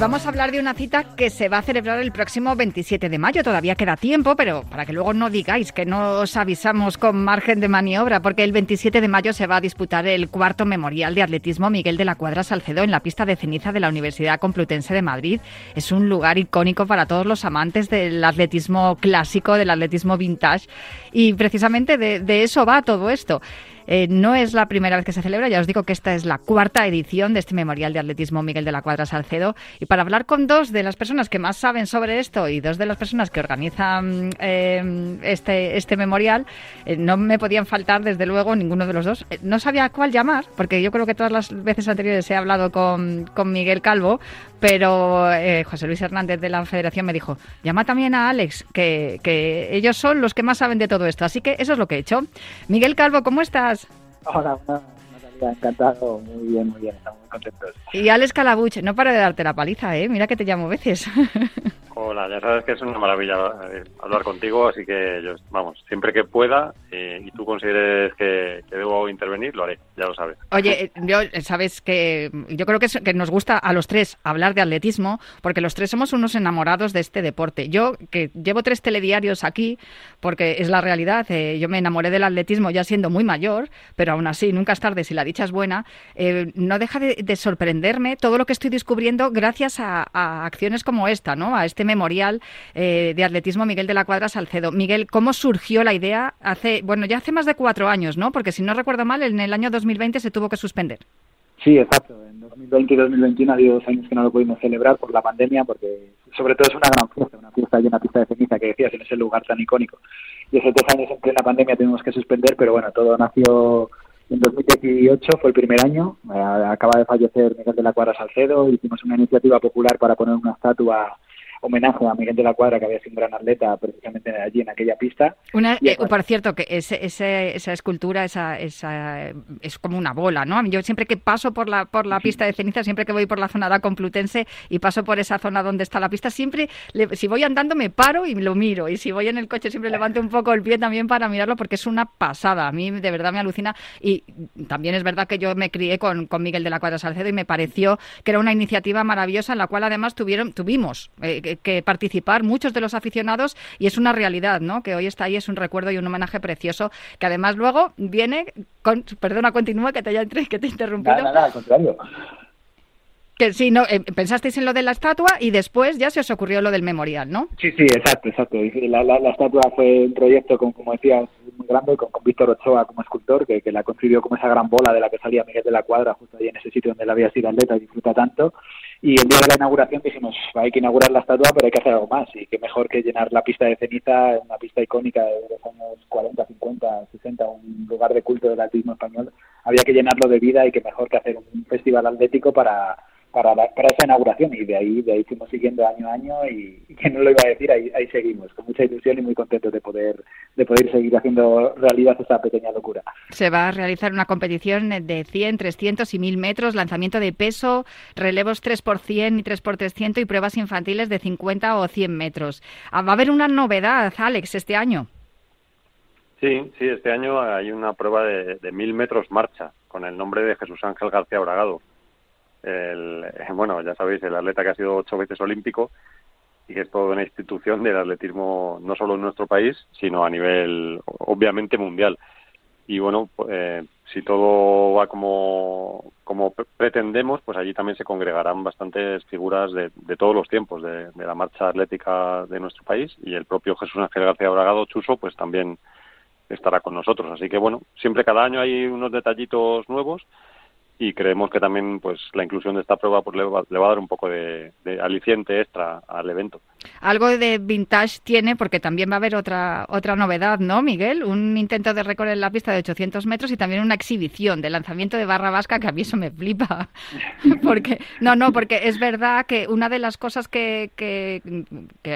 Vamos a hablar de una cita que se va a celebrar el próximo 27 de mayo. Todavía queda tiempo, pero para que luego no digáis que no os avisamos con margen de maniobra, porque el 27 de mayo se va a disputar el cuarto memorial de atletismo Miguel de la Cuadra Salcedo en la pista de ceniza de la Universidad Complutense de Madrid. Es un lugar icónico para todos los amantes del atletismo clásico, del atletismo vintage, y precisamente de, de eso va todo esto. Eh, no es la primera vez que se celebra, ya os digo que esta es la cuarta edición de este Memorial de Atletismo Miguel de la Cuadra Salcedo. Y para hablar con dos de las personas que más saben sobre esto y dos de las personas que organizan eh, este, este memorial, eh, no me podían faltar, desde luego, ninguno de los dos. no sabía a cuál llamar, porque yo creo que todas las veces anteriores he hablado con, con Miguel Calvo, pero José Luis Hernández de la Federación me dijo, llama también a Alex, que, que ellos son los que más saben de todo esto. Así que eso es lo que he hecho. Miguel Calvo, ¿cómo estás? Hola, Natalia, encantado, muy bien, muy bien, estamos muy contentos. Y Alex Calabuch, no para de darte la paliza, ¿eh? Mira que te llamo veces. Hola, ya sabes que es una maravilla eh, hablar contigo, así que yo, vamos, siempre que pueda eh, y tú consideres que, debo intervenir, lo haré, ya lo sabes. Oye, eh, yo sabes que yo creo que, nos gusta a los tres hablar de atletismo, porque los tres somos unos enamorados de este deporte. Yo, que llevo tres telediarios aquí, porque es la realidad, yo me enamoré del atletismo ya siendo muy mayor, pero aún así, nunca es tarde si la dicha es buena, no deja de, sorprenderme todo lo que estoy descubriendo gracias a, a acciones como esta, ¿no? A este memorial eh, de atletismo Miguel de la Cuadra Salcedo. Miguel, ¿cómo surgió la idea? Hace, bueno, ya hace más de cuatro años, ¿no? Porque si no recuerdo mal, en el año 2020 se tuvo que suspender. Sí, exacto. En 2020 y 2021 ha habido dos años que no lo pudimos celebrar por la pandemia, porque sobre todo es una gran fiesta, una fiesta llena de pista de ceniza que decías en ese lugar tan icónico. Y esos dos años en plena pandemia tuvimos que suspender, pero bueno, todo nació en 2018 fue el primer año, eh, acaba de fallecer Miguel de la Cuadra Salcedo, hicimos una iniciativa popular para poner una estatua homenaje a Miguel de la Cuadra, que había sido un gran atleta precisamente allí en aquella pista. Una, eh, por cierto, que ese, esa escultura esa, esa, es como una bola, ¿no? Yo siempre que paso por la, por la pista de ceniza, siempre que voy por la zona de Complutense y paso por esa zona donde está la pista, siempre, si voy andando me paro y lo miro. Y si voy en el coche siempre levanto un poco el pie también para mirarlo porque es una pasada. A mí de verdad me alucina. Y también es verdad que yo me crié con, con Miguel de la Cuadra Salcedo y me pareció que era una iniciativa maravillosa en la cual además tuvieron, tuvimos eh, que, participar muchos de los aficionados y es una realidad, ¿no? Que hoy está ahí, es un recuerdo y un homenaje precioso que además luego viene con, perdona, continúa que te haya que te interrumpido. Nada, al contrario. Que sí, no, eh, pensasteis en lo de la estatua y después ya se os ocurrió lo del memorial, ¿no? Sí, sí, exacto, exacto. La, la, estatua fue un proyecto, con, como decías, muy grande, con, con Víctor Ochoa como escultor, que, que la construyó como esa gran bola de la que salía Miguel de la Cuadra, justo ahí en ese sitio donde él había sido atleta y disfruta tanto. Y el día de la inauguración dijimos, hay que inaugurar la estatua, pero hay que hacer algo más. Y qué mejor que llenar la pista de ceniza, una pista icónica de los años 40, 50, 60, un lugar de culto del atletismo español. Había que llenarlo de vida y qué mejor que hacer un festival atlético para para, para esa inauguración. Y de ahí de ahí fuimos siguiendo año a año y, que no lo iba a decir ahí, ahí seguimos con mucha ilusión y muy contentos de poder de poder seguir haciendo realidad esta pequeña locura. Se va a realizar una competición de 100 300 y 1000 metros lanzamiento de peso relevos 3 por 100 y 3 por 300 y pruebas infantiles de 50 o 100 metros. Ah, va a haber una novedad Alex este año Sí, sí, este año hay una prueba de, de mil metros marcha con el nombre de Jesús Ángel García Bragado el, bueno, ya sabéis, el atleta que ha sido ocho veces olímpico y que es toda una institución del atletismo no solo en nuestro país, sino a nivel obviamente mundial. Y bueno, eh, si todo va como, como pretendemos, pues allí también se congregarán bastantes figuras de, de todos los tiempos de, de, la marcha atlética de nuestro país y el propio Jesús Ángel García Bragado, Chuso, pues también estará con nosotros. Así que bueno, siempre cada año hay unos detallitos nuevos y creemos que también pues la inclusión de esta prueba pues le va, a dar un poco de, aliciente extra al evento. Algo de vintage tiene porque también va a haber otra otra novedad, ¿no, Miguel? Un intento de récord en la pista de 800 metros y también una exhibición de lanzamiento de barra vasca que a mí eso me flipa. porque no, no, porque es verdad que una de las cosas que, que,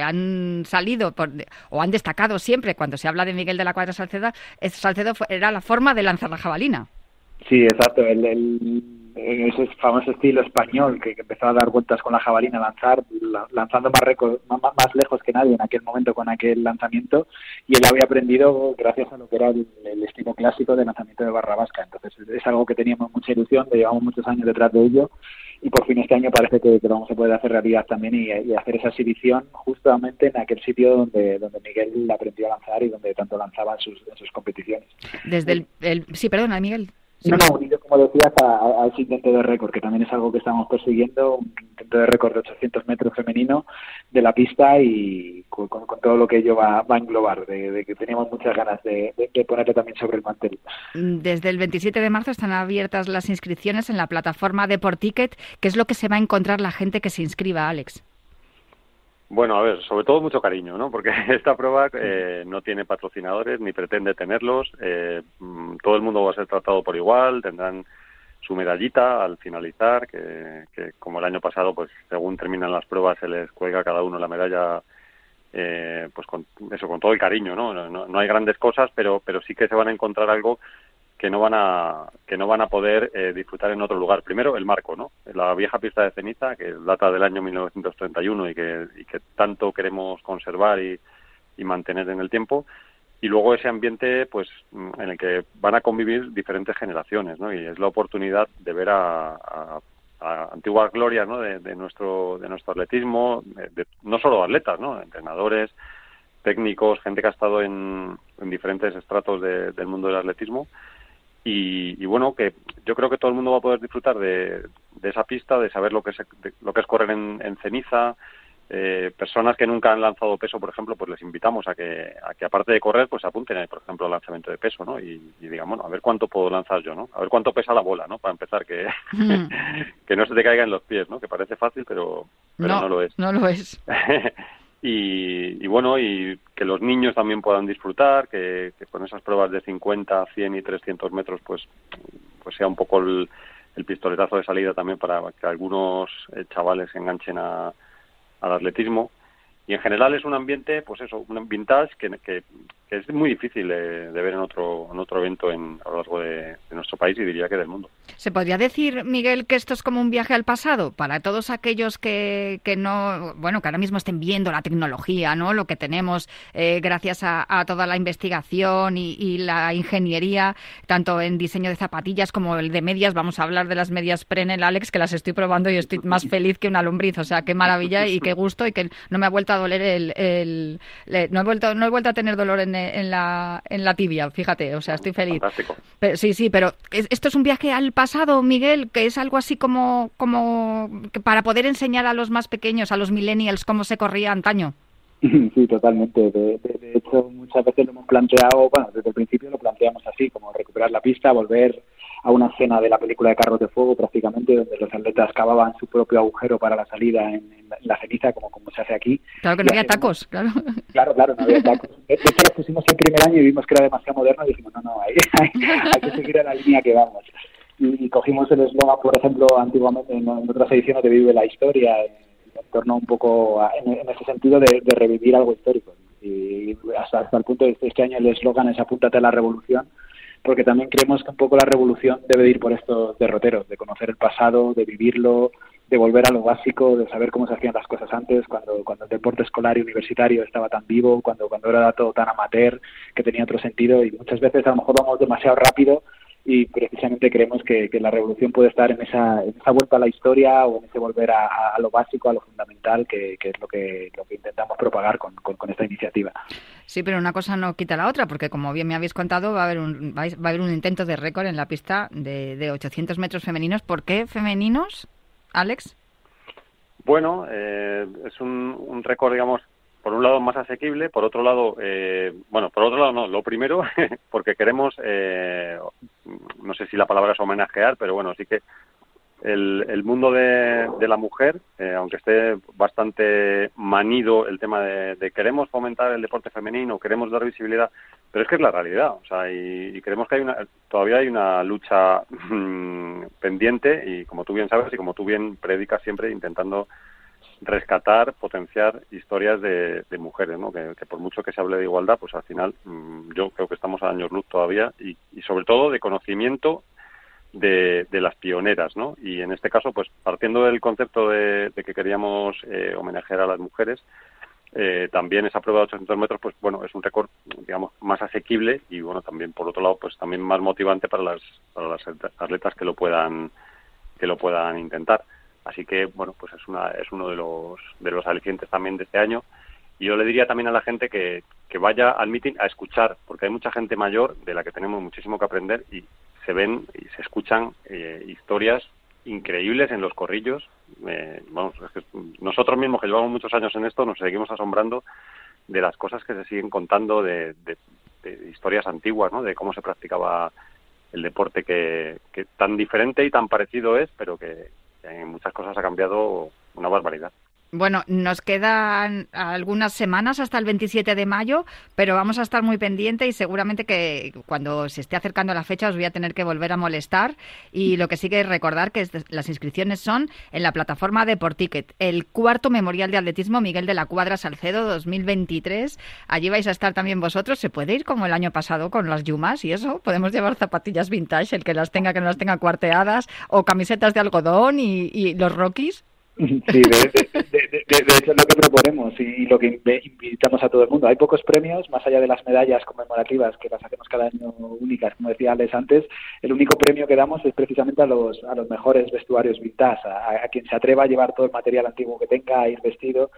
han salido o han destacado siempre cuando se habla de Miguel de la Cuadra Salcedo, Salcedo era la forma de lanzar la jabalina. Sí, exacto. El, en ese famoso estilo español que, empezó a dar vueltas con la jabalina, lanzar, lanzando más, récord, más, lejos que nadie en aquel momento con aquel lanzamiento, y él había aprendido gracias a lo que era el, estilo clásico de lanzamiento de barra vasca. Entonces es algo que teníamos mucha ilusión, llevamos muchos años detrás de ello, y por fin este año parece que, vamos a poder hacer realidad también y, hacer esa exhibición justamente en aquel sitio donde, donde Miguel aprendió a lanzar y donde tanto lanzaba en sus, competiciones. Desde el, el sí, perdona, Miguel. No, no, unido, como decías, a, ese intento de récord, que también es algo que estamos persiguiendo, un intento de récord de 800 metros femenino de la pista y con, todo lo que ello va, a englobar, de, que teníamos muchas ganas de, de, ponerle también sobre el mantel. Desde el 27 de marzo están abiertas las inscripciones en la plataforma de Porticket. ¿Qué es lo que se va a encontrar la gente que se inscriba, Alex? Bueno, a ver, sobre todo mucho cariño, ¿no? Porque esta prueba eh, no tiene patrocinadores ni pretende tenerlos. Eh, mm, todo el mundo va a ser tratado por igual, tendrán su medallita al finalizar, que, como el año pasado, pues según terminan las pruebas se les cuelga cada uno la medalla, eh, pues con eso, con todo el cariño, ¿no? ¿no? No hay grandes cosas, pero pero sí que se van a encontrar algo que no van a que no van a poder eh, disfrutar en otro lugar. Primero el marco, ¿no? La vieja pista de ceniza que data del año 1931 y que, y que tanto queremos conservar y, mantener en el tiempo y luego ese ambiente pues en el que van a convivir diferentes generaciones ¿no? y es la oportunidad de ver a, a, antiguas glorias ¿no? de, nuestro de nuestro atletismo de, no solo atletas ¿no? entrenadores técnicos gente que ha estado en, en diferentes estratos del mundo del atletismo y, bueno, que yo creo que todo el mundo va a poder disfrutar de, esa pista, de saber lo que es, lo que es correr en, ceniza. Eh, personas que nunca han lanzado peso, por ejemplo, pues les invitamos a que, a que aparte de correr, pues apunten, por ejemplo, al lanzamiento de peso, ¿no? Y, digan, bueno, a ver cuánto puedo lanzar yo, ¿no? A ver cuánto pesa la bola, ¿no? Para empezar, que, mm. que no se te caiga en los pies, ¿no? Que parece fácil, pero, pero no lo es. No lo es. y, bueno, y que los niños también puedan disfrutar, que, con esas pruebas de 50, 100 y 300 metros, pues, pues sea un poco el, pistoletazo de salida también para que algunos eh, chavales se enganchen a, al atletismo y en general es un ambiente, pues eso, un vintage que, que, es muy difícil de, ver en otro, en otro evento en, a lo largo de, nuestro país y diría que del mundo. ¿Se podría decir, Miguel, que esto es como un viaje al pasado? Para todos aquellos que, que no, bueno, que ahora mismo estén viendo la tecnología, ¿no? Lo que tenemos eh, gracias a, toda la investigación y, la ingeniería, tanto en diseño de zapatillas como el de medias. Vamos a hablar de las medias Prenel, Alex, que las estoy probando y estoy más feliz que una lombriz. O sea, qué maravilla y qué gusto y que no me ha vuelto a doler el... no, he vuelto, no he vuelto a tener dolor en, en, la, en la tibia, fíjate, o sea, estoy feliz. sí, sí, pero esto es un viaje al pasado, Miguel, que es algo así como, como para poder enseñar a los más pequeños, a los millennials, cómo se corría antaño. Sí, totalmente. De, hecho, muchas veces lo hemos planteado, bueno, desde el principio lo planteamos así, como recuperar la pista, volver a una escena de la película de Carros de Fuego prácticamente, donde los atletas cavaban su propio agujero para la salida en, la, ceniza, como, como se hace aquí. Claro que no había tacos, claro. Claro, claro, no había tacos. De hecho, los pusimos el primer año y vimos que era demasiado moderno y dijimos, no, no, hay, hay, que seguir a la línea que vamos. Y, cogimos el eslogan, por ejemplo, antiguamente en, otras ediciones de Vive la Historia, en torno un poco en, ese sentido de, revivir algo histórico. Y hasta, hasta el punto de este año el eslogan es apúntate a la revolución, porque también creemos que un poco la revolución debe ir por estos derroteros, de conocer el pasado, de vivirlo, de volver a lo básico, de saber cómo se hacían las cosas antes, cuando, cuando el deporte escolar y universitario estaba tan vivo, cuando, cuando era todo tan amateur, que tenía otro sentido, y muchas veces a lo mejor vamos demasiado rápido y precisamente creemos que, la revolución puede estar en esa, esa, vuelta a la historia o en ese volver a, lo básico, a lo fundamental, que, es lo que, lo que intentamos propagar con, con, esta iniciativa. Sí, pero una cosa no quita la otra, porque como bien me habéis contado, va a haber un, va a haber un intento de récord en la pista de, de 800 metros femeninos. ¿Por qué femeninos, Alex? Bueno, eh, es un, un récord, digamos, por un lado más asequible, por otro lado, eh, bueno, por otro lado no, lo primero, porque queremos, eh, no sé si la palabra es homenajear, pero bueno, sí que el, el mundo de, la mujer, eh, aunque esté bastante manido el tema de, queremos fomentar el deporte femenino, queremos dar visibilidad, pero es que es la realidad, o sea, y, creemos que hay una, todavía hay una lucha mm, pendiente y como tú bien sabes y como tú bien predicas siempre intentando rescatar, potenciar historias de, mujeres, ¿no? Que, por mucho que se hable de igualdad, pues al final mm, yo creo que estamos a años luz todavía y, sobre todo de conocimiento de, las pioneras, ¿no? Y en este caso, pues partiendo del concepto de, que queríamos eh, homenajear a las mujeres, eh, también esa prueba de 800 metros, pues bueno, es un récord, digamos, más asequible y bueno, también por otro lado, pues también más motivante para las, para las atletas que lo puedan, que lo puedan intentar. Así que bueno, pues es una, es uno de los, de los alicientes también de este año. Y yo le diría también a la gente que, que vaya al meeting a escuchar, porque hay mucha gente mayor de la que tenemos muchísimo que aprender y se ven y se escuchan eh, historias increíbles en los corrillos. Eh, vamos, nosotros mismos que llevamos muchos años en esto nos seguimos asombrando de las cosas que se siguen contando de, historias antiguas, ¿no? De cómo se practicaba el deporte que, que tan diferente y tan parecido es, pero que en muchas cosas ha cambiado una barbaridad. Bueno, nos quedan algunas semanas hasta el 27 de mayo, pero vamos a estar muy pendientes y seguramente que cuando se esté acercando la fecha os voy a tener que volver a molestar. Y lo que sí que recordar que las inscripciones son en la plataforma de Porticket, el cuarto memorial de atletismo Miguel de la Cuadra Salcedo 2023. Allí vais a estar también vosotros. Se puede ir como el año pasado con las yumas y eso. Podemos llevar zapatillas vintage, el que las tenga, que no las tenga cuarteadas, o camisetas de algodón y, y los Rockies. Sí, de, hecho es lo que proponemos y lo que invitamos a todo el mundo. Hay pocos premios, más allá de las medallas conmemorativas que las hacemos cada año únicas, como decía Alex antes, el único premio que damos es precisamente a los, a los mejores vestuarios vintage, a, quien se atreva a llevar todo el material antiguo que tenga, a ir vestido.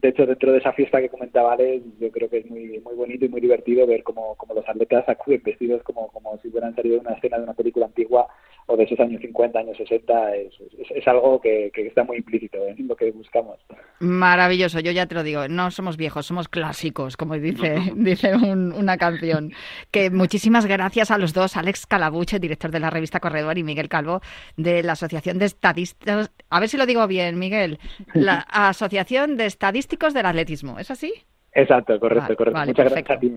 De hecho, dentro de esa fiesta que comentaba Alex, yo creo que es muy muy bonito y muy divertido ver cómo, cómo los atletas acuden vestidos como, como si hubieran salido de una escena de una película antigua o de esos años 50, años 60, es, es, algo que, está muy implícito en lo que buscamos. Maravilloso, yo ya te lo digo, no somos viejos, somos clásicos, como dice, dice una canción. Que muchísimas gracias a los dos, Alex Calabuche, director de la revista Corredor, y Miguel Calvo, de la Asociación de Estadistas, a ver si lo digo bien, Miguel, la Asociación de Estadísticos del Atletismo, ¿es así? Exacto, correcto, correcto. muchas gracias a ti.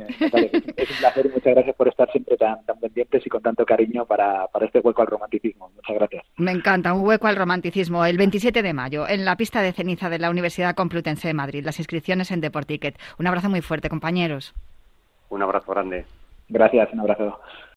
Es un placer y muchas gracias por estar siempre tan, tan pendientes y con tanto cariño para, para este hueco al romanticismo. Muchas gracias. Me encanta, un hueco al romanticismo. El 27 de mayo, en la pista de ceniza de la Universidad Complutense de Madrid. Las inscripciones en Deporticket. Un abrazo muy fuerte, compañeros. Un abrazo grande. Gracias, un abrazo.